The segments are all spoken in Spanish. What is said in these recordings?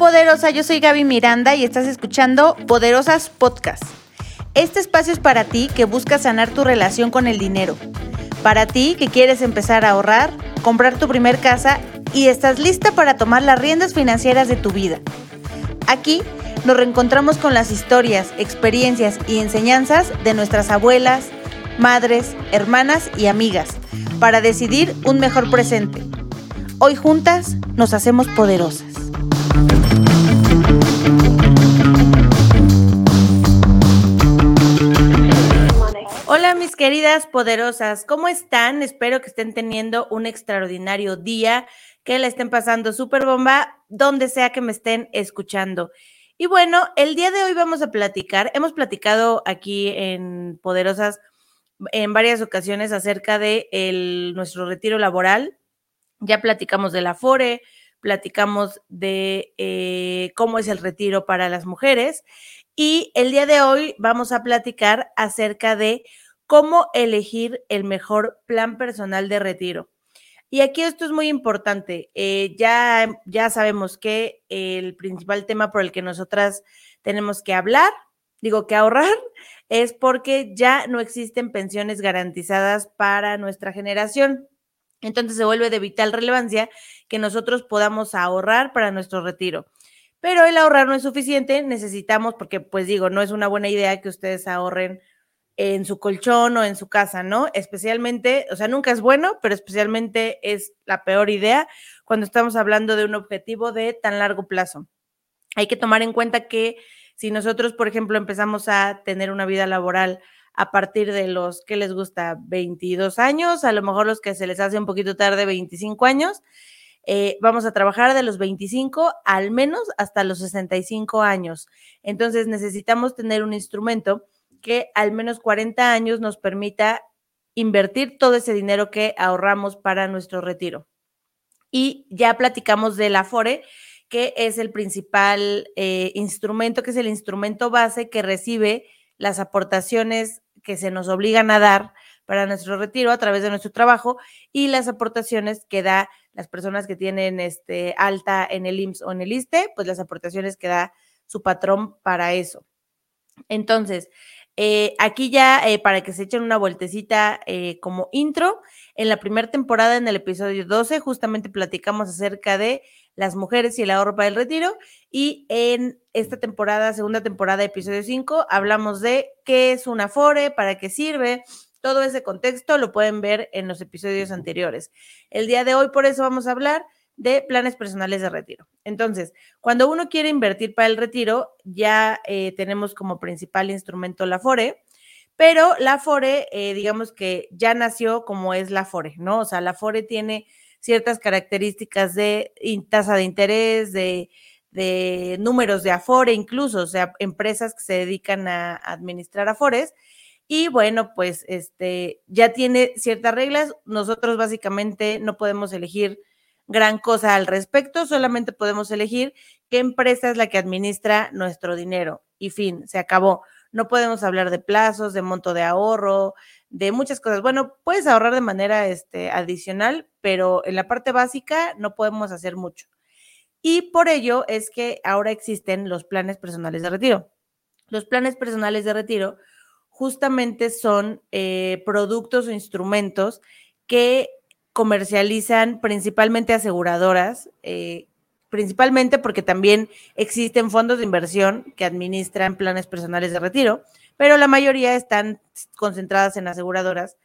poderosa, yo soy Gaby Miranda y estás escuchando Poderosas Podcast. Este espacio es para ti que buscas sanar tu relación con el dinero. Para ti que quieres empezar a ahorrar, comprar tu primer casa y estás lista para tomar las riendas financieras de tu vida. Aquí nos reencontramos con las historias, experiencias y enseñanzas de nuestras abuelas, madres, hermanas y amigas para decidir un mejor presente. Hoy juntas nos hacemos poderosas. Hola mis queridas poderosas, ¿cómo están? Espero que estén teniendo un extraordinario día, que la estén pasando súper bomba, donde sea que me estén escuchando. Y bueno, el día de hoy vamos a platicar, hemos platicado aquí en Poderosas en varias ocasiones acerca de nuestro retiro laboral. Ya platicamos de la FORE, platicamos de eh, cómo es el retiro para las mujeres y el día de hoy vamos a platicar acerca de cómo elegir el mejor plan personal de retiro. Y aquí esto es muy importante. Eh, ya, ya sabemos que el principal tema por el que nosotras tenemos que hablar, digo que ahorrar, es porque ya no existen pensiones garantizadas para nuestra generación. Entonces se vuelve de vital relevancia que nosotros podamos ahorrar para nuestro retiro. Pero el ahorrar no es suficiente, necesitamos, porque pues digo, no es una buena idea que ustedes ahorren en su colchón o en su casa, ¿no? Especialmente, o sea, nunca es bueno, pero especialmente es la peor idea cuando estamos hablando de un objetivo de tan largo plazo. Hay que tomar en cuenta que si nosotros, por ejemplo, empezamos a tener una vida laboral a partir de los que les gusta 22 años, a lo mejor los que se les hace un poquito tarde 25 años, eh, vamos a trabajar de los 25 al menos hasta los 65 años. Entonces necesitamos tener un instrumento que al menos 40 años nos permita invertir todo ese dinero que ahorramos para nuestro retiro. Y ya platicamos del Afore, que es el principal eh, instrumento, que es el instrumento base que recibe las aportaciones que se nos obligan a dar para nuestro retiro a través de nuestro trabajo y las aportaciones que da las personas que tienen este, alta en el IMSS o en el ISTE, pues las aportaciones que da su patrón para eso. Entonces, eh, aquí ya, eh, para que se echen una vueltecita eh, como intro, en la primera temporada, en el episodio 12, justamente platicamos acerca de las mujeres y el ahorro para el retiro. Y en esta temporada, segunda temporada, episodio 5, hablamos de qué es una FORE, para qué sirve. Todo ese contexto lo pueden ver en los episodios anteriores. El día de hoy, por eso vamos a hablar de planes personales de retiro. Entonces, cuando uno quiere invertir para el retiro, ya eh, tenemos como principal instrumento la FORE, pero la FORE, eh, digamos que ya nació como es la FORE, ¿no? O sea, la FORE tiene ciertas características de tasa de interés, de, de números de Afore, incluso, o sea, empresas que se dedican a administrar Afores. Y bueno, pues este ya tiene ciertas reglas. Nosotros básicamente no podemos elegir gran cosa al respecto, solamente podemos elegir qué empresa es la que administra nuestro dinero. Y fin, se acabó. No podemos hablar de plazos, de monto de ahorro, de muchas cosas. Bueno, puedes ahorrar de manera este, adicional, pero en la parte básica no podemos hacer mucho. Y por ello es que ahora existen los planes personales de retiro. Los planes personales de retiro justamente son eh, productos o instrumentos que comercializan principalmente aseguradoras, eh, principalmente porque también existen fondos de inversión que administran planes personales de retiro, pero la mayoría están concentradas en aseguradoras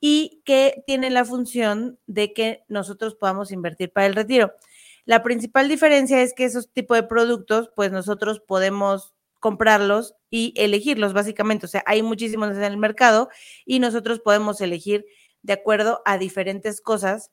y que tienen la función de que nosotros podamos invertir para el retiro. La principal diferencia es que esos tipos de productos, pues nosotros podemos comprarlos y elegirlos, básicamente. O sea, hay muchísimos en el mercado y nosotros podemos elegir de acuerdo a diferentes cosas,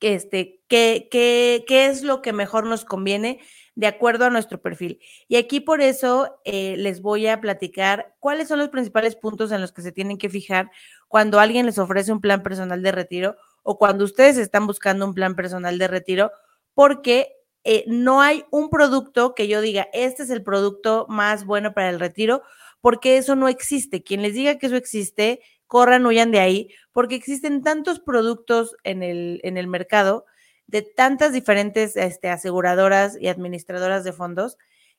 este, qué es lo que mejor nos conviene de acuerdo a nuestro perfil. Y aquí por eso eh, les voy a platicar cuáles son los principales puntos en los que se tienen que fijar cuando alguien les ofrece un plan personal de retiro o cuando ustedes están buscando un plan personal de retiro, porque eh, no hay un producto que yo diga, este es el producto más bueno para el retiro, porque eso no existe. Quien les diga que eso existe, corran, huyan de ahí, porque existen tantos productos en el, en el mercado de tantas diferentes este, aseguradoras y administradoras de fondos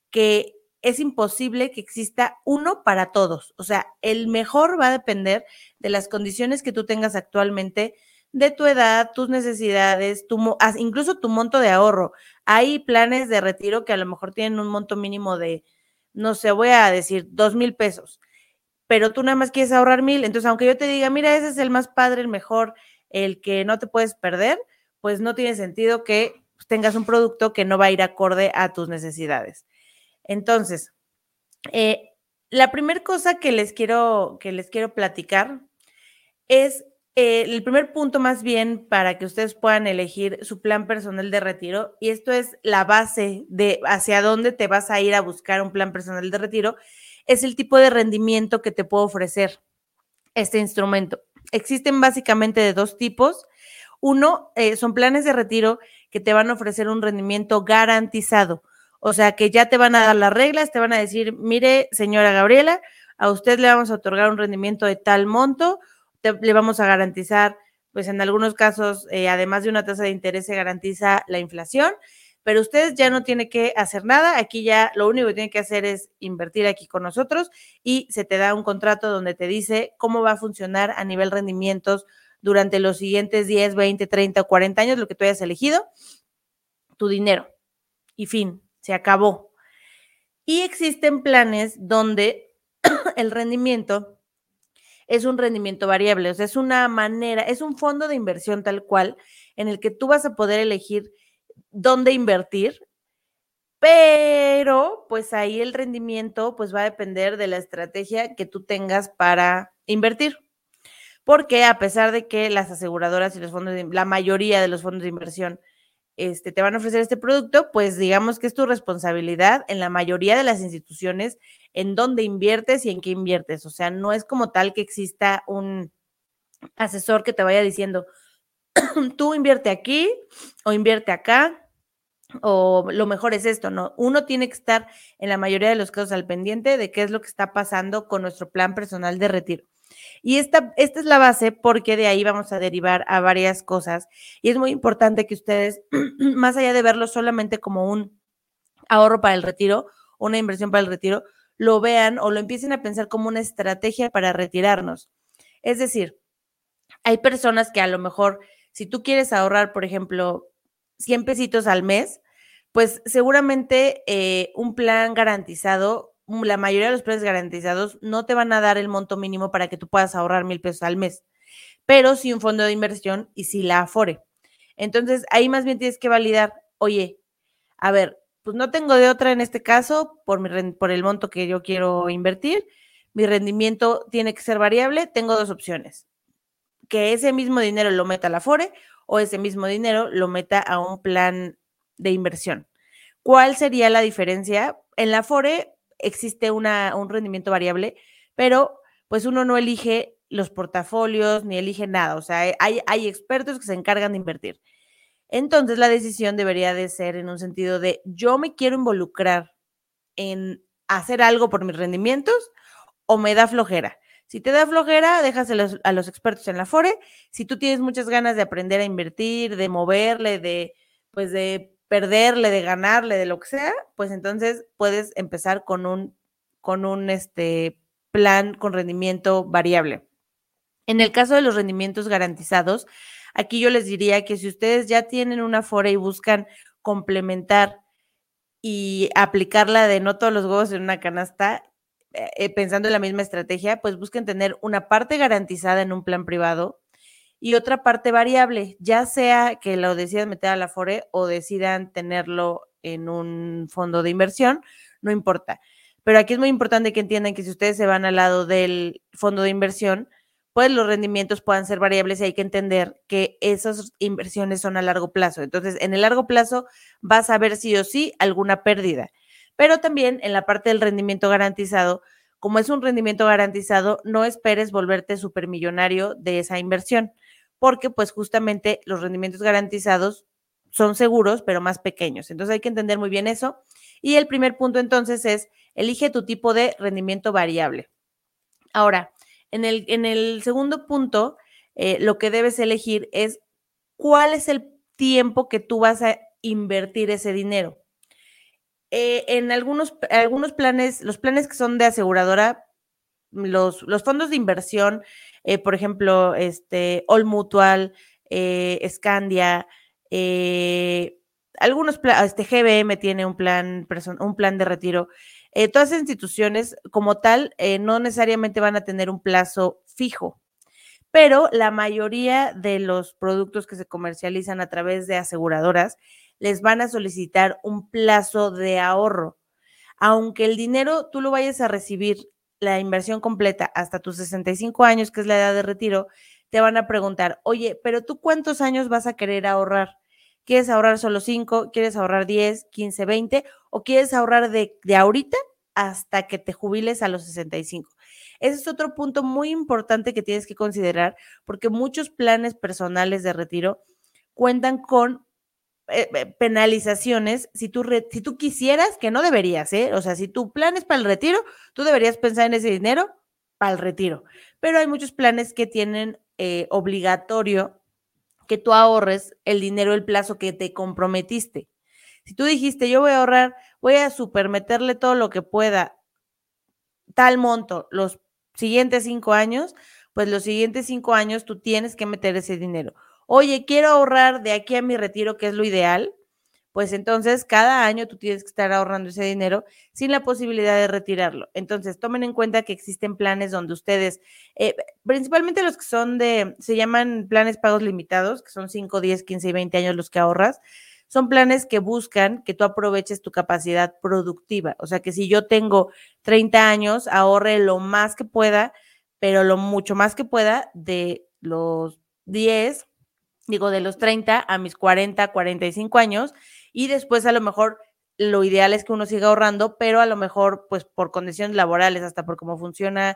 que es imposible que exista uno para todos. O sea, el mejor va a depender de las condiciones que tú tengas actualmente, de tu edad, tus necesidades, tu, incluso tu monto de ahorro. Hay planes de retiro que a lo mejor tienen un monto mínimo de, no sé, voy a decir, dos mil pesos, pero tú nada más quieres ahorrar mil. Entonces, aunque yo te diga, mira, ese es el más padre, el mejor, el que no te puedes perder, pues no tiene sentido que tengas un producto que no va a ir acorde a tus necesidades. Entonces, eh, la primera cosa que les quiero, que les quiero platicar es eh, el primer punto más bien para que ustedes puedan elegir su plan personal de retiro, y esto es la base de hacia dónde te vas a ir a buscar un plan personal de retiro, es el tipo de rendimiento que te puede ofrecer este instrumento. Existen básicamente de dos tipos. Uno, eh, son planes de retiro que te van a ofrecer un rendimiento garantizado. O sea, que ya te van a dar las reglas, te van a decir, mire, señora Gabriela, a usted le vamos a otorgar un rendimiento de tal monto, le vamos a garantizar, pues en algunos casos, eh, además de una tasa de interés, se garantiza la inflación, pero usted ya no tiene que hacer nada, aquí ya lo único que tiene que hacer es invertir aquí con nosotros y se te da un contrato donde te dice cómo va a funcionar a nivel rendimientos durante los siguientes 10, 20, 30 o 40 años, lo que tú hayas elegido, tu dinero. Y fin, se acabó. Y existen planes donde el rendimiento es un rendimiento variable, o sea, es una manera, es un fondo de inversión tal cual en el que tú vas a poder elegir dónde invertir, pero pues ahí el rendimiento pues va a depender de la estrategia que tú tengas para invertir. Porque a pesar de que las aseguradoras y los fondos, de, la mayoría de los fondos de inversión este, te van a ofrecer este producto, pues digamos que es tu responsabilidad en la mayoría de las instituciones en dónde inviertes y en qué inviertes. O sea, no es como tal que exista un asesor que te vaya diciendo, tú invierte aquí o invierte acá o lo mejor es esto, ¿no? Uno tiene que estar en la mayoría de los casos al pendiente de qué es lo que está pasando con nuestro plan personal de retiro. Y esta, esta es la base porque de ahí vamos a derivar a varias cosas. Y es muy importante que ustedes, más allá de verlo solamente como un ahorro para el retiro, una inversión para el retiro, lo vean o lo empiecen a pensar como una estrategia para retirarnos. Es decir, hay personas que a lo mejor, si tú quieres ahorrar, por ejemplo, 100 pesitos al mes, pues seguramente eh, un plan garantizado, la mayoría de los planes garantizados no te van a dar el monto mínimo para que tú puedas ahorrar mil pesos al mes, pero sí un fondo de inversión y sí la afore. Entonces, ahí más bien tienes que validar, oye, a ver, pues no tengo de otra en este caso por, mi, por el monto que yo quiero invertir. Mi rendimiento tiene que ser variable. Tengo dos opciones. Que ese mismo dinero lo meta a la FORE o ese mismo dinero lo meta a un plan de inversión. ¿Cuál sería la diferencia? En la FORE existe un rendimiento variable, pero pues uno no elige los portafolios ni elige nada. O sea, hay, hay expertos que se encargan de invertir. Entonces la decisión debería de ser en un sentido de yo me quiero involucrar en hacer algo por mis rendimientos o me da flojera. Si te da flojera, déjaselo a los expertos en la FORE. Si tú tienes muchas ganas de aprender a invertir, de moverle, de pues de perderle, de ganarle, de lo que sea, pues entonces puedes empezar con un con un este plan con rendimiento variable. En el caso de los rendimientos garantizados, Aquí yo les diría que si ustedes ya tienen una fora y buscan complementar y aplicarla de no todos los huevos en una canasta, eh, eh, pensando en la misma estrategia, pues busquen tener una parte garantizada en un plan privado y otra parte variable, ya sea que lo decidan meter a la FORE o decidan tenerlo en un fondo de inversión, no importa. Pero aquí es muy importante que entiendan que si ustedes se van al lado del fondo de inversión, pues los rendimientos puedan ser variables y hay que entender que esas inversiones son a largo plazo. Entonces, en el largo plazo vas a ver sí o sí alguna pérdida. Pero también en la parte del rendimiento garantizado, como es un rendimiento garantizado, no esperes volverte supermillonario de esa inversión, porque pues justamente los rendimientos garantizados son seguros, pero más pequeños. Entonces hay que entender muy bien eso. Y el primer punto entonces es, elige tu tipo de rendimiento variable. Ahora, en el, en el segundo punto, eh, lo que debes elegir es cuál es el tiempo que tú vas a invertir ese dinero. Eh, en algunos, algunos planes, los planes que son de aseguradora, los, los fondos de inversión, eh, por ejemplo, este, All Mutual, eh, Scandia, algunos, este GBM tiene un plan, un plan de retiro. todas las instituciones como tal no necesariamente van a tener un plazo fijo, pero la mayoría de los productos que se comercializan a través de aseguradoras les van a solicitar un plazo de ahorro. Aunque el dinero tú lo vayas a recibir, la inversión completa hasta tus 65 años, que es la edad de retiro, te van a preguntar, oye, pero tú cuántos años vas a querer ahorrar? ¿Quieres ahorrar solo 5? ¿Quieres ahorrar 10, 15, 20? ¿O quieres ahorrar de, de ahorita hasta que te jubiles a los 65? Ese es otro punto muy importante que tienes que considerar porque muchos planes personales de retiro cuentan con eh, eh, penalizaciones si tú, si tú quisieras, que no deberías, ¿eh? O sea, si tu plan es para el retiro, tú deberías pensar en ese dinero para el retiro. Pero hay muchos planes que tienen eh, obligatorio que tú ahorres el dinero, el plazo que te comprometiste. Si tú dijiste, yo voy a ahorrar, voy a supermeterle todo lo que pueda, tal monto, los siguientes cinco años, pues los siguientes cinco años tú tienes que meter ese dinero oye, quiero ahorrar de aquí a mi retiro, que es lo ideal, pues entonces cada año tú tienes que estar ahorrando ese dinero sin la posibilidad de retirarlo. Entonces, tomen en cuenta que existen planes donde ustedes, eh, principalmente los que son de, se llaman planes pagos limitados, que son 5, 10, 15 y 20 años los que ahorras. Son planes que buscan que tú aproveches tu capacidad productiva. O sea, que si yo tengo 30 años, ahorre lo más que pueda, pero lo mucho más que pueda de los 10, digo, de los 30 a mis 40, 45 años, y después a lo mejor lo ideal es que uno siga ahorrando, pero a lo mejor, pues por condiciones laborales, hasta por cómo funciona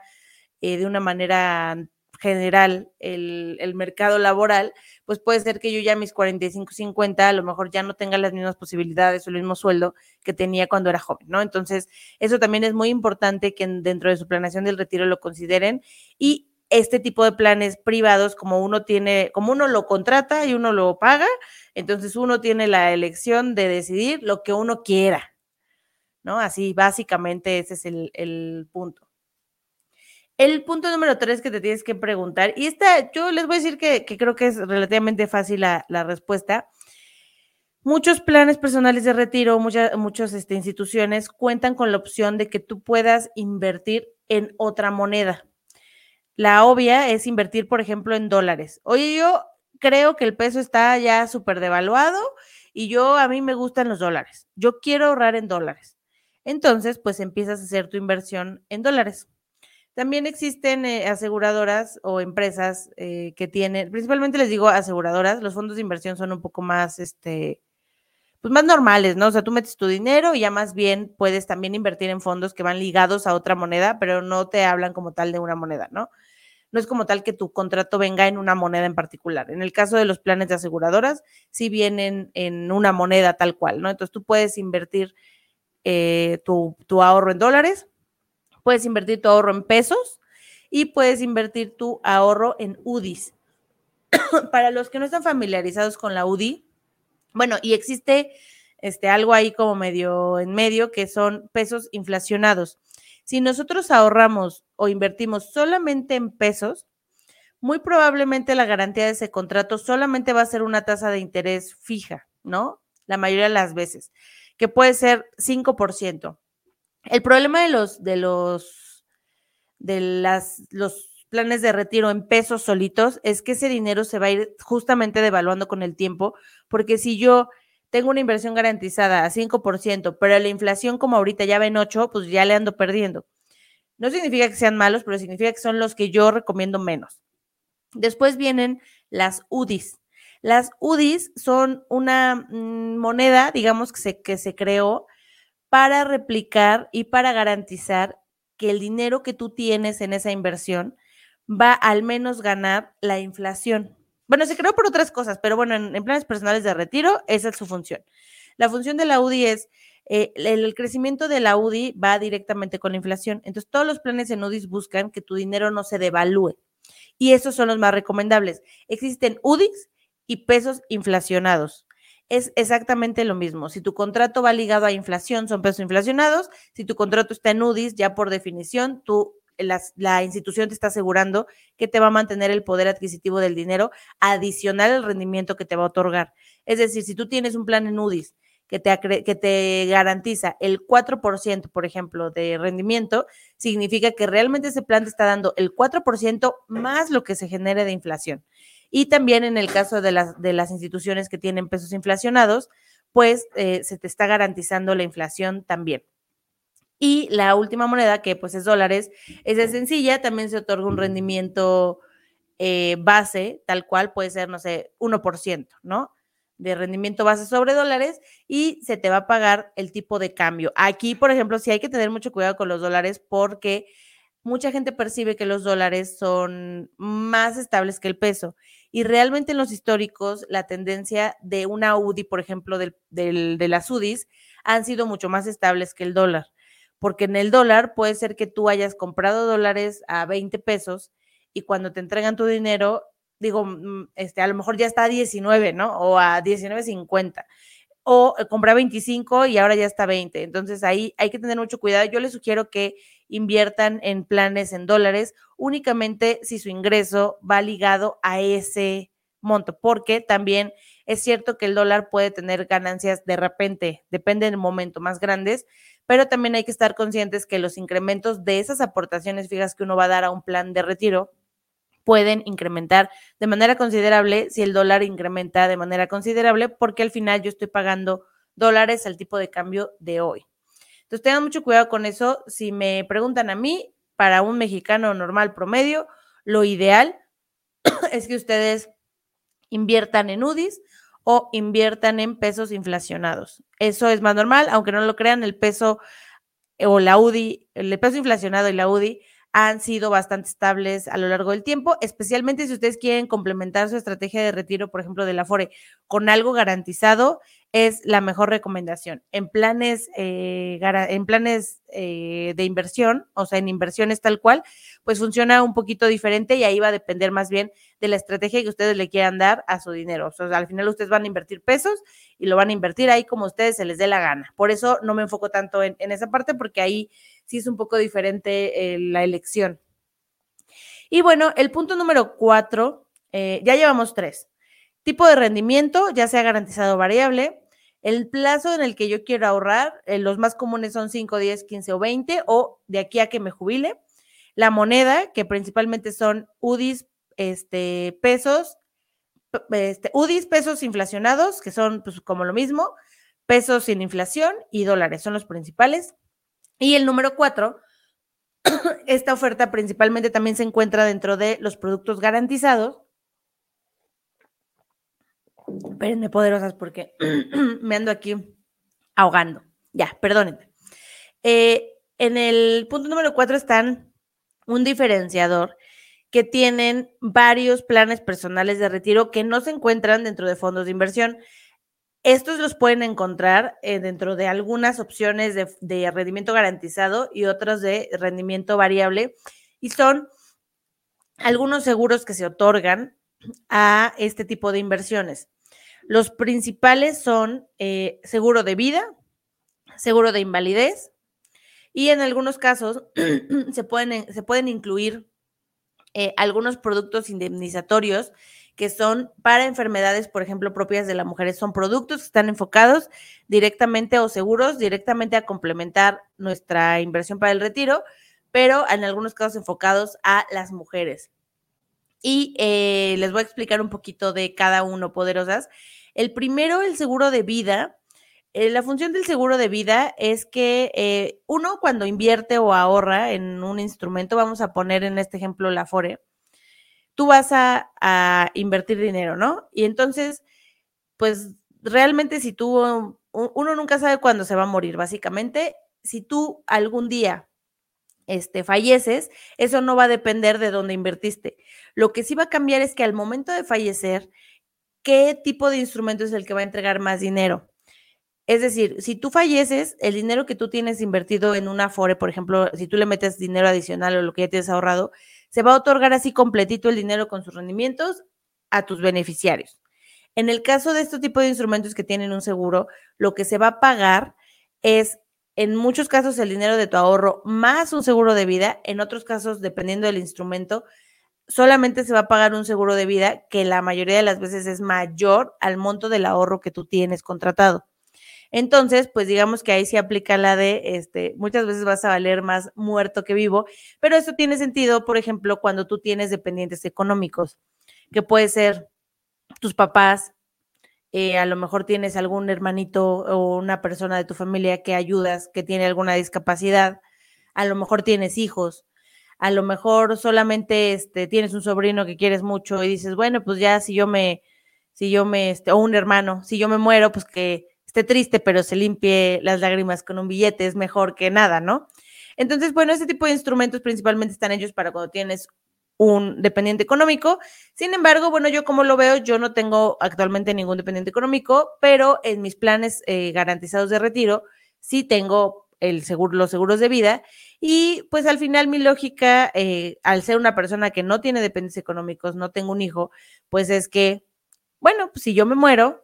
eh, de una manera general el, el, mercado laboral, pues puede ser que yo ya a mis 45, 50, a lo mejor ya no tenga las mismas posibilidades o el mismo sueldo que tenía cuando era joven, ¿no? Entonces, eso también es muy importante que dentro de su planeación del retiro lo consideren y este tipo de planes privados, como uno tiene, como uno lo contrata y uno lo paga, entonces uno tiene la elección de decidir lo que uno quiera, ¿no? Así, básicamente ese es el, punto. El punto número tres que te tienes que preguntar, y esta, yo les voy a decir que, creo que es relativamente fácil la, respuesta. Muchos planes personales de retiro, muchas muchas este, instituciones cuentan con la opción de que tú puedas invertir en otra moneda. La obvia es invertir, por ejemplo, en dólares. Oye, yo creo que el peso está ya súper devaluado y yo a mí me gustan los dólares. Yo quiero ahorrar en dólares. Entonces, pues empiezas a hacer tu inversión en dólares. También existen eh, aseguradoras o empresas eh, que tienen, principalmente les digo aseguradoras, los fondos de inversión son un poco más, este, pues más normales, ¿no? O sea, tú metes tu dinero y ya más bien puedes también invertir en fondos que van ligados a otra moneda, pero no te hablan como tal de una moneda, ¿no? No es como tal que tu contrato venga en una moneda en particular. En el caso de los planes de aseguradoras, sí vienen en una moneda tal cual, ¿no? Entonces tú puedes invertir eh, tu, tu ahorro en dólares, puedes invertir tu ahorro en pesos y puedes invertir tu ahorro en UDIs. Para los que no están familiarizados con la UDI, bueno, y existe este, algo ahí como medio en medio que son pesos inflacionados. Si nosotros ahorramos o invertimos solamente en pesos, muy probablemente la garantía de ese contrato solamente va a ser una tasa de interés fija, ¿no? La mayoría de las veces, que puede ser 5%. El problema de los, de los, de las, los planes de retiro en pesos solitos es que ese dinero se va a ir justamente devaluando con el tiempo, porque si yo tengo una inversión garantizada a 5%, pero la inflación como ahorita ya ven 8, pues ya le ando perdiendo. No significa que sean malos, pero significa que son los que yo recomiendo menos. Después vienen las UDIs. Las UDIs son una mm, moneda, digamos, que se, que se creó para replicar y para garantizar que el dinero que tú tienes en esa inversión va al menos ganar la inflación. Bueno, se creó por otras cosas, pero bueno, en, planes personales de retiro, esa es su función. La función de la UDI es, eh, el, crecimiento de la UDI va directamente con la inflación. Entonces, todos los planes en UDIs buscan que tu dinero no se devalúe. Y esos son los más recomendables. Existen UDIs y pesos inflacionados. Es exactamente lo mismo. Si tu contrato va ligado a inflación, son pesos inflacionados. Si tu contrato está en UDIs, ya por definición, tú la, institución te está asegurando que te va a mantener el poder adquisitivo del dinero adicional al rendimiento que te va a otorgar. Es decir, si tú tienes un plan en UDIs que te, que te garantiza el 4%, por ejemplo, de rendimiento, significa que realmente ese plan te está dando el 4% más lo que se genere de inflación. Y también en el caso de las, de las instituciones que tienen pesos inflacionados, pues eh, se te está garantizando la inflación también. Y la última moneda, que pues es dólares, es de sencilla, también se otorga un rendimiento eh, base, tal cual puede ser, no sé, 1%, ¿no? De rendimiento base sobre dólares y se te va a pagar el tipo de cambio. Aquí, por ejemplo, sí hay que tener mucho cuidado con los dólares porque mucha gente percibe que los dólares son más estables que el peso. Y realmente en los históricos, la tendencia de una UDI, por ejemplo, del, de las UDIs, han sido mucho más estables que el dólar porque en el dólar puede ser que tú hayas comprado dólares a 20 pesos y cuando te entregan tu dinero, digo, mm, este, a lo mejor ya está a 19, ¿no? O a 19.50. O eh, compré a 25 y ahora ya está a 20. Entonces ahí hay que tener mucho cuidado. Yo les sugiero que inviertan en planes en dólares únicamente si su ingreso va ligado a ese monto, porque también es cierto que el dólar puede tener ganancias de repente, depende del momento, más grandes, pero también hay que estar conscientes que los incrementos de esas aportaciones fijas que uno va a dar a un plan de retiro pueden incrementar de manera considerable si el dólar incrementa de manera considerable, porque al final yo estoy pagando dólares al tipo de cambio de hoy. Entonces tengan mucho cuidado con eso. Si me preguntan a mí, para un mexicano normal promedio, lo ideal es que ustedes inviertan en UDIs o inviertan en pesos inflacionados. Eso es más normal, aunque no lo crean, el peso eh, o la UDI, el peso inflacionado y la UDI han sido bastante estables a lo largo del tiempo, especialmente si ustedes quieren complementar su estrategia de retiro, por ejemplo, de la FORE, con algo garantizado es la mejor recomendación. En planes, eh, en planes eh, de inversión, o sea, en inversiones tal cual, pues funciona un poquito diferente y ahí va a depender más bien de la estrategia que ustedes le quieran dar a su dinero. O sea, al final ustedes van a invertir pesos y lo van a invertir ahí como ustedes se les dé la gana. Por eso no me enfoco tanto en, esa parte porque ahí sí es un poco diferente eh, la elección. Y bueno, el punto número cuatro, ya llevamos tres. Tipo de rendimiento, ya sea garantizado variable, el plazo en el que yo quiero ahorrar, eh, los más comunes son 5, 10, 15 o 20, o de aquí a que me jubile. La moneda, que principalmente son UDIs, este, pesos, este, UDIs, pesos inflacionados, que son pues, como lo mismo, pesos sin inflación y dólares, son los principales. Y el número 4, esta oferta principalmente también se encuentra dentro de los productos garantizados, Espérenme, poderosas, porque me ando aquí ahogando. Ya, perdónenme. Eh, en el punto número cuatro están un diferenciador que tienen varios planes personales de retiro que no se encuentran dentro de fondos de inversión. Estos los pueden encontrar eh, dentro de algunas opciones de, de rendimiento garantizado y otras de rendimiento variable. Y son algunos seguros que se otorgan a este tipo de inversiones. Los principales son eh, seguro de vida, seguro de invalidez y en algunos casos se, pueden, se pueden incluir eh, algunos productos indemnizatorios que son para enfermedades, por ejemplo, propias de las mujeres. Son productos que están enfocados directamente o seguros directamente a complementar nuestra inversión para el retiro, pero en algunos casos enfocados a las mujeres. Y eh, les voy a explicar un poquito de cada uno, poderosas. El primero, el seguro de vida. Eh, la función del seguro de vida es que eh, uno cuando invierte o ahorra en un instrumento, vamos a poner en este ejemplo la FORE, tú vas a, invertir dinero, ¿no? Y entonces, pues realmente si tú, uno nunca sabe cuándo se va a morir, básicamente, si tú algún día este, falleces, eso no va a depender de dónde invertiste. Lo que sí va a cambiar es que al momento de fallecer, ¿qué tipo de instrumento es el que va a entregar más dinero? Es decir, si tú falleces, el dinero que tú tienes invertido en una FORE, por ejemplo, si tú le metes dinero adicional o lo que ya tienes ahorrado, se va a otorgar así completito el dinero con sus rendimientos a tus beneficiarios. En el caso de este tipo de instrumentos que tienen un seguro, lo que se va a pagar es en muchos casos el dinero de tu ahorro más un seguro de vida, en otros casos, dependiendo del instrumento, solamente se va a pagar un seguro de vida que la mayoría de las veces es mayor al monto del ahorro que tú tienes contratado. Entonces, pues digamos que ahí se aplica la de, este, muchas veces vas a valer más muerto que vivo, pero eso tiene sentido, por ejemplo, cuando tú tienes dependientes económicos, que puede ser tus papás, eh, a lo mejor tienes algún hermanito o una persona de tu familia que ayudas, que tiene alguna discapacidad, a lo mejor tienes hijos, a lo mejor solamente este, tienes un sobrino que quieres mucho y dices, bueno, pues ya si yo me, si yo me, este, o un hermano, si yo me muero, pues que esté triste, pero se limpie las lágrimas con un billete, es mejor que nada, ¿no? Entonces, bueno, este tipo de instrumentos principalmente están hechos para cuando tienes un dependiente económico. Sin embargo, bueno, yo como lo veo, yo no tengo actualmente ningún dependiente económico, pero en mis planes eh, garantizados de retiro sí tengo el seguro, los seguros de vida. Y pues al final mi lógica, eh, al ser una persona que no tiene dependientes económicos, no tengo un hijo, pues es que, bueno, pues si yo me muero,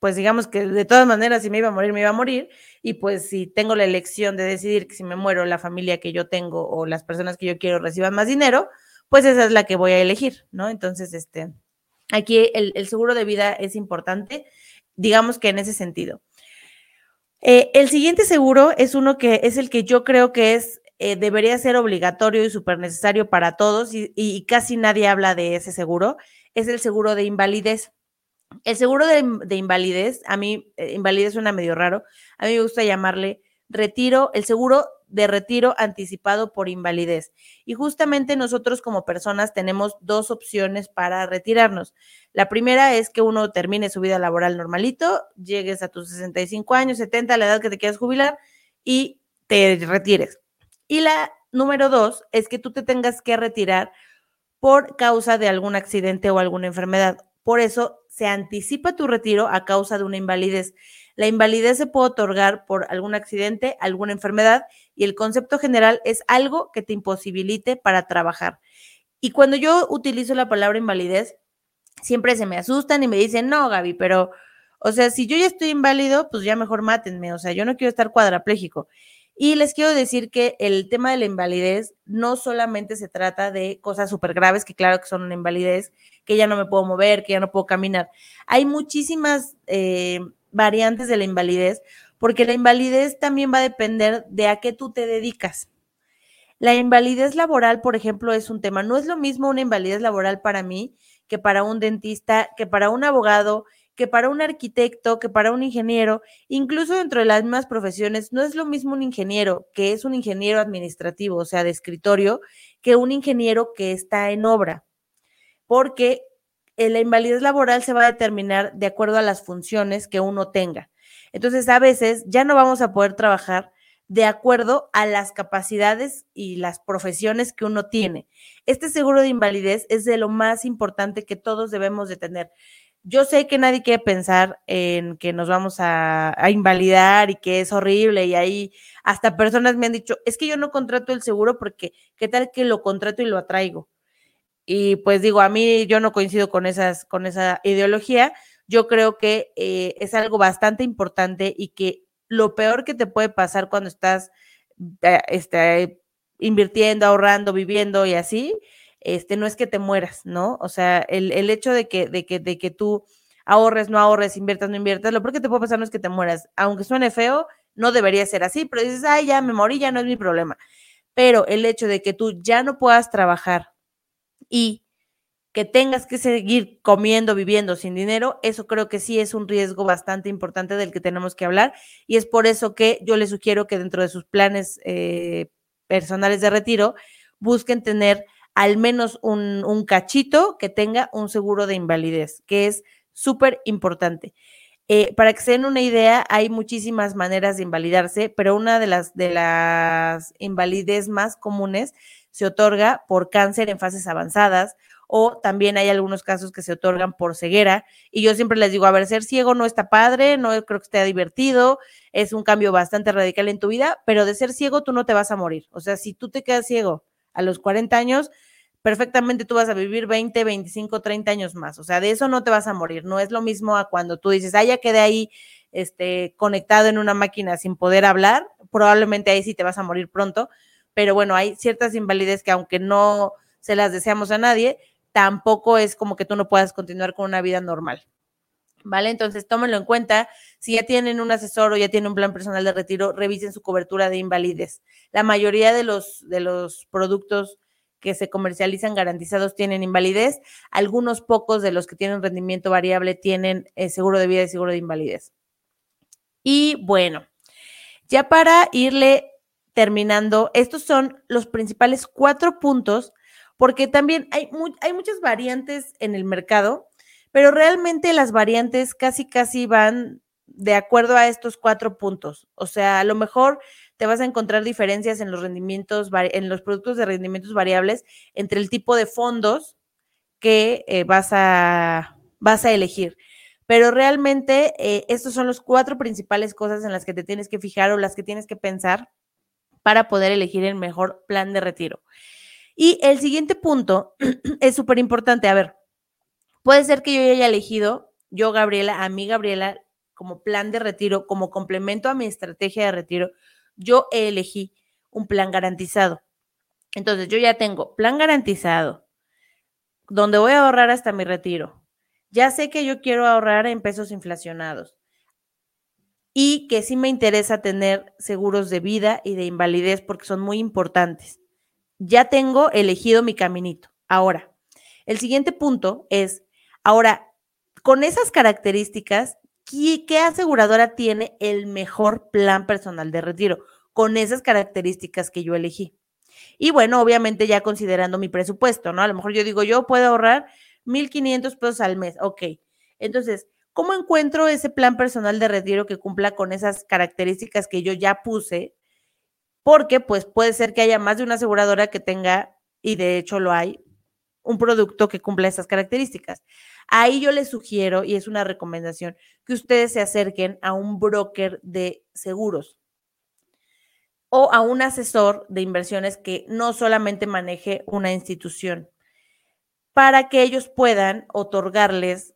pues digamos que de todas maneras si me iba a morir, me iba a morir. Y pues si tengo la elección de decidir que si me muero, la familia que yo tengo o las personas que yo quiero reciban más dinero, pues esa es la que voy a elegir, ¿no? Entonces, este, aquí el, seguro de vida es importante, digamos que en ese sentido. Eh, el siguiente seguro es uno que es el que yo creo que es, eh, debería ser obligatorio y súper necesario para todos y, casi nadie habla de ese seguro, es el seguro de invalidez. El seguro de, de invalidez, a mí, eh, invalidez suena medio raro, a mí me gusta llamarle retiro, el seguro de retiro anticipado por invalidez. Y justamente nosotros como personas tenemos dos opciones para retirarnos. La primera es que uno termine su vida laboral normalito, llegues a tus 65 años, 70, a la edad que te quieras jubilar y te retires. Y la número dos es que tú te tengas que retirar por causa de algún accidente o alguna enfermedad. Por eso se anticipa tu retiro a causa de una invalidez. La invalidez se puede otorgar por algún accidente, alguna enfermedad y el concepto general es algo que te imposibilite para trabajar. Y cuando yo utilizo la palabra invalidez, siempre se me asustan y me dicen, no, Gaby, pero, o sea, si yo ya estoy inválido, pues ya mejor mátenme, o sea, yo no quiero estar cuadraplégico. Y les quiero decir que el tema de la invalidez no solamente se trata de cosas súper graves, que claro que son una invalidez, que ya no me puedo mover, que ya no puedo caminar. Hay muchísimas eh, variantes de la invalidez, porque la invalidez también va a depender de a qué tú te dedicas. La invalidez laboral, por ejemplo, es un tema. No es lo mismo una invalidez laboral para mí que para un dentista, que para un abogado, que para un arquitecto, que para un ingeniero, incluso dentro de las mismas profesiones, no es lo mismo un ingeniero que es un ingeniero administrativo, o sea, de escritorio, que un ingeniero que está en obra, porque la invalidez laboral se va a determinar de acuerdo a las funciones que uno tenga. Entonces, a veces ya no vamos a poder trabajar de acuerdo a las capacidades y las profesiones que uno tiene. Este seguro de invalidez es de lo más importante que todos debemos de tener. Yo sé que nadie quiere pensar en que nos vamos a, invalidar y que es horrible y ahí hasta personas me han dicho, es que yo no contrato el seguro porque qué tal que lo contrato y lo atraigo. Y pues digo, a mí yo no coincido con, esas, con esa ideología. Yo creo que eh, es algo bastante importante y que lo peor que te puede pasar cuando estás eh, este, invirtiendo, ahorrando, viviendo y así, este, no es que te mueras, ¿no? O sea, el, el hecho de que, de, que, de que tú ahorres, no ahorres, inviertas, no inviertas, lo peor que te puede pasar no es que te mueras. Aunque suene feo, no debería ser así, pero dices, ay, ya me morí, ya no es mi problema. Pero el hecho de que tú ya no puedas trabajar y que tengas que seguir comiendo, viviendo sin dinero, eso creo que sí es un riesgo bastante importante del que tenemos que hablar y es por eso que yo les sugiero que dentro de sus planes eh, personales de retiro busquen tener al menos un, cachito que tenga un seguro de invalidez, que es súper importante. Eh, para que se den una idea, hay muchísimas maneras de invalidarse, pero una de las, de las invalidez más comunes se otorga por cáncer en fases avanzadas o también hay algunos casos que se otorgan por ceguera. Y yo siempre les digo, a ver, ser ciego no está padre, no creo que esté divertido, es un cambio bastante radical en tu vida, pero de ser ciego tú no te vas a morir. O sea, si tú te quedas ciego a los 40 años, perfectamente tú vas a vivir 20, 25, 30 años más. O sea, de eso no te vas a morir. No es lo mismo a cuando tú dices, ah, ya quedé ahí este, conectado en una máquina sin poder hablar. Probablemente ahí sí te vas a morir pronto. Pero bueno, hay ciertas invalidez que aunque no se las deseamos a nadie, tampoco es como que tú no puedas continuar con una vida normal. ¿Vale? Entonces, tómenlo en cuenta. Si ya tienen un asesor o ya tienen un plan personal de retiro, revisen su cobertura de invalidez. La mayoría de los, de los productos que se comercializan garantizados tienen invalidez. Algunos pocos de los que tienen rendimiento variable tienen eh, seguro de vida y seguro de invalidez. Y bueno, ya para irle terminando, estos son los principales cuatro puntos, porque también hay, hay muchas variantes en el mercado pero realmente las variantes casi, casi van de acuerdo a estos cuatro puntos. O sea, a lo mejor te vas a encontrar diferencias en los rendimientos, en los productos de rendimientos variables entre el tipo de fondos que eh, vas, a, vas a elegir. Pero realmente eh, estos son los cuatro principales cosas en las que te tienes que fijar o las que tienes que pensar para poder elegir el mejor plan de retiro. Y el siguiente punto es súper importante. A ver, Puede ser que yo haya elegido, yo, Gabriela, a mí, Gabriela, como plan de retiro, como complemento a mi estrategia de retiro, yo elegí un plan garantizado. Entonces, yo ya tengo plan garantizado, donde voy a ahorrar hasta mi retiro. Ya sé que yo quiero ahorrar en pesos inflacionados y que sí me interesa tener seguros de vida y de invalidez porque son muy importantes. Ya tengo elegido mi caminito. Ahora, el siguiente punto es Ahora, con esas características, ¿qué, aseguradora tiene el mejor plan personal de retiro? Con esas características que yo elegí. Y bueno, obviamente ya considerando mi presupuesto, ¿no? A lo mejor yo digo, yo puedo ahorrar 1.500 pesos al mes. Ok. Entonces, ¿cómo encuentro ese plan personal de retiro que cumpla con esas características que yo ya puse? Porque pues puede ser que haya más de una aseguradora que tenga, y de hecho lo hay, un producto que cumpla esas características. Ahí yo les sugiero, y es una recomendación, que ustedes se acerquen a un broker de seguros o a un asesor de inversiones que no solamente maneje una institución, para que ellos puedan otorgarles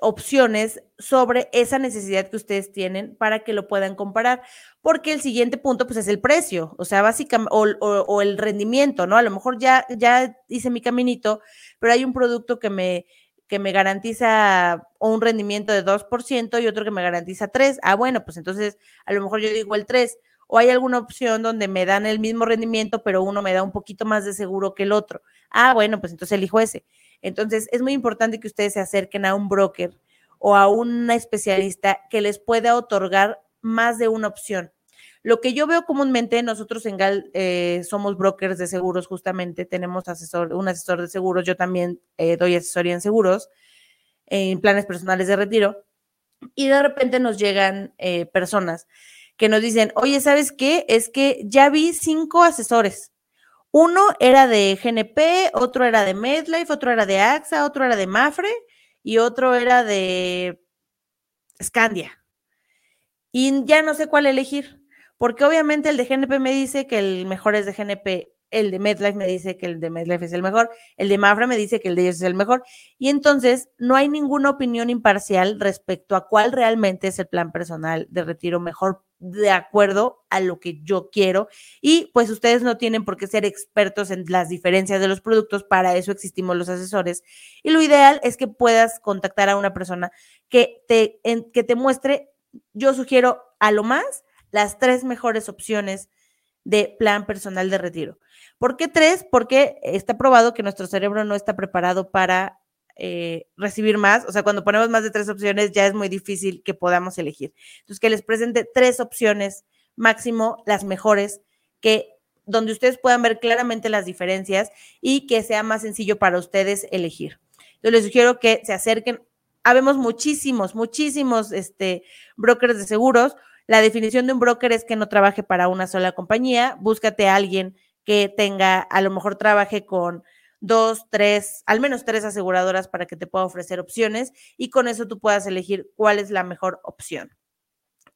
opciones sobre esa necesidad que ustedes tienen para que lo puedan comparar, porque el siguiente punto pues es el precio, o sea, básicamente, o, el rendimiento, ¿no? A lo mejor ya, ya hice mi caminito, pero hay un producto que me, que me garantiza un rendimiento de 2% y otro que me garantiza 3. Ah, bueno, pues entonces a lo mejor yo digo el 3. O hay alguna opción donde me dan el mismo rendimiento, pero uno me da un poquito más de seguro que el otro. Ah, bueno, pues entonces elijo ese. Entonces, es muy importante que ustedes se acerquen a un broker o a un especialista que les pueda otorgar más de una opción. Lo que yo veo comúnmente, nosotros en GAL eh, somos brokers de seguros, justamente tenemos asesor, un asesor de seguros, yo también eh, doy asesoría en seguros, en planes personales de retiro, y de repente nos llegan eh, personas que nos dicen, oye, ¿sabes qué? Es que ya vi cinco asesores uno era de GNP, otro era de MedLife, otro era de AXA, otro era de Mafre y otro era de Scandia. Y ya no sé cuál elegir, porque obviamente el de GNP me dice que el mejor es de GNP, el de MedLife me dice que el de MedLife es el mejor, el de Mafre me dice que el de ellos es el mejor, y entonces no hay ninguna opinión imparcial respecto a cuál realmente es el plan personal de retiro mejor de acuerdo a lo que yo quiero. Y pues ustedes no tienen por qué ser expertos en las diferencias de los productos, para eso existimos los asesores. Y lo ideal es que puedas contactar a una persona que te, que te muestre, yo sugiero a lo más las tres mejores opciones de plan personal de retiro. ¿Por qué tres? Porque está probado que nuestro cerebro no está preparado para eh, recibir más. O sea, cuando ponemos más de tres opciones ya es muy difícil que podamos elegir. Entonces, que les presente tres opciones máximo, las mejores, que donde ustedes puedan ver claramente las diferencias y que sea más sencillo para ustedes elegir. Yo les sugiero que se acerquen. Habemos muchísimos, muchísimos este, brokers de seguros. La definición de un broker es que no trabaje para una sola compañía. Búscate a alguien que tenga, a lo mejor trabaje con dos, tres, al menos tres aseguradoras para que te pueda ofrecer opciones y con eso tú puedas elegir cuál es la mejor opción.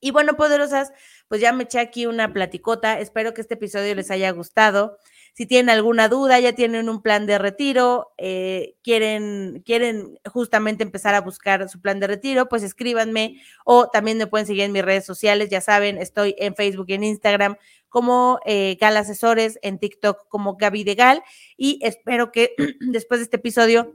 Y bueno, poderosas, pues ya me eché aquí una platicota. Espero que este episodio les haya gustado. Si tienen alguna duda, ya tienen un plan de retiro, eh, quieren, quieren justamente empezar a buscar su plan de retiro, pues escríbanme o también me pueden seguir en mis redes sociales. Ya saben, estoy en Facebook y en Instagram como eh, Gal Asesores, en TikTok como Gaby de Gal y espero que después de este episodio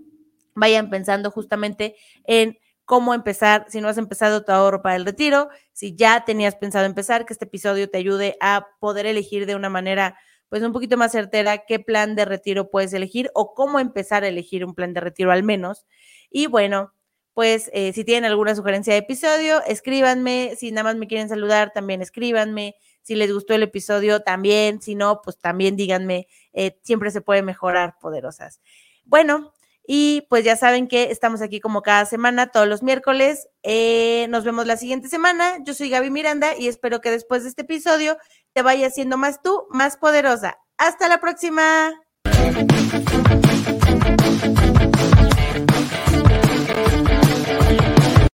vayan pensando justamente en cómo empezar, si no has empezado tu ahorro para el retiro, si ya tenías pensado empezar, que este episodio te ayude a poder elegir de una manera pues un poquito más certera qué plan de retiro puedes elegir o cómo empezar a elegir un plan de retiro al menos. Y bueno, pues eh, si tienen alguna sugerencia de episodio, escríbanme, si nada más me quieren saludar, también escríbanme, si les gustó el episodio, también, si no, pues también díganme, eh, siempre se puede mejorar, poderosas. Bueno, y pues ya saben que estamos aquí como cada semana, todos los miércoles. Eh, nos vemos la siguiente semana. Yo soy Gaby Miranda y espero que después de este episodio te vaya siendo más tú, más poderosa. Hasta la próxima.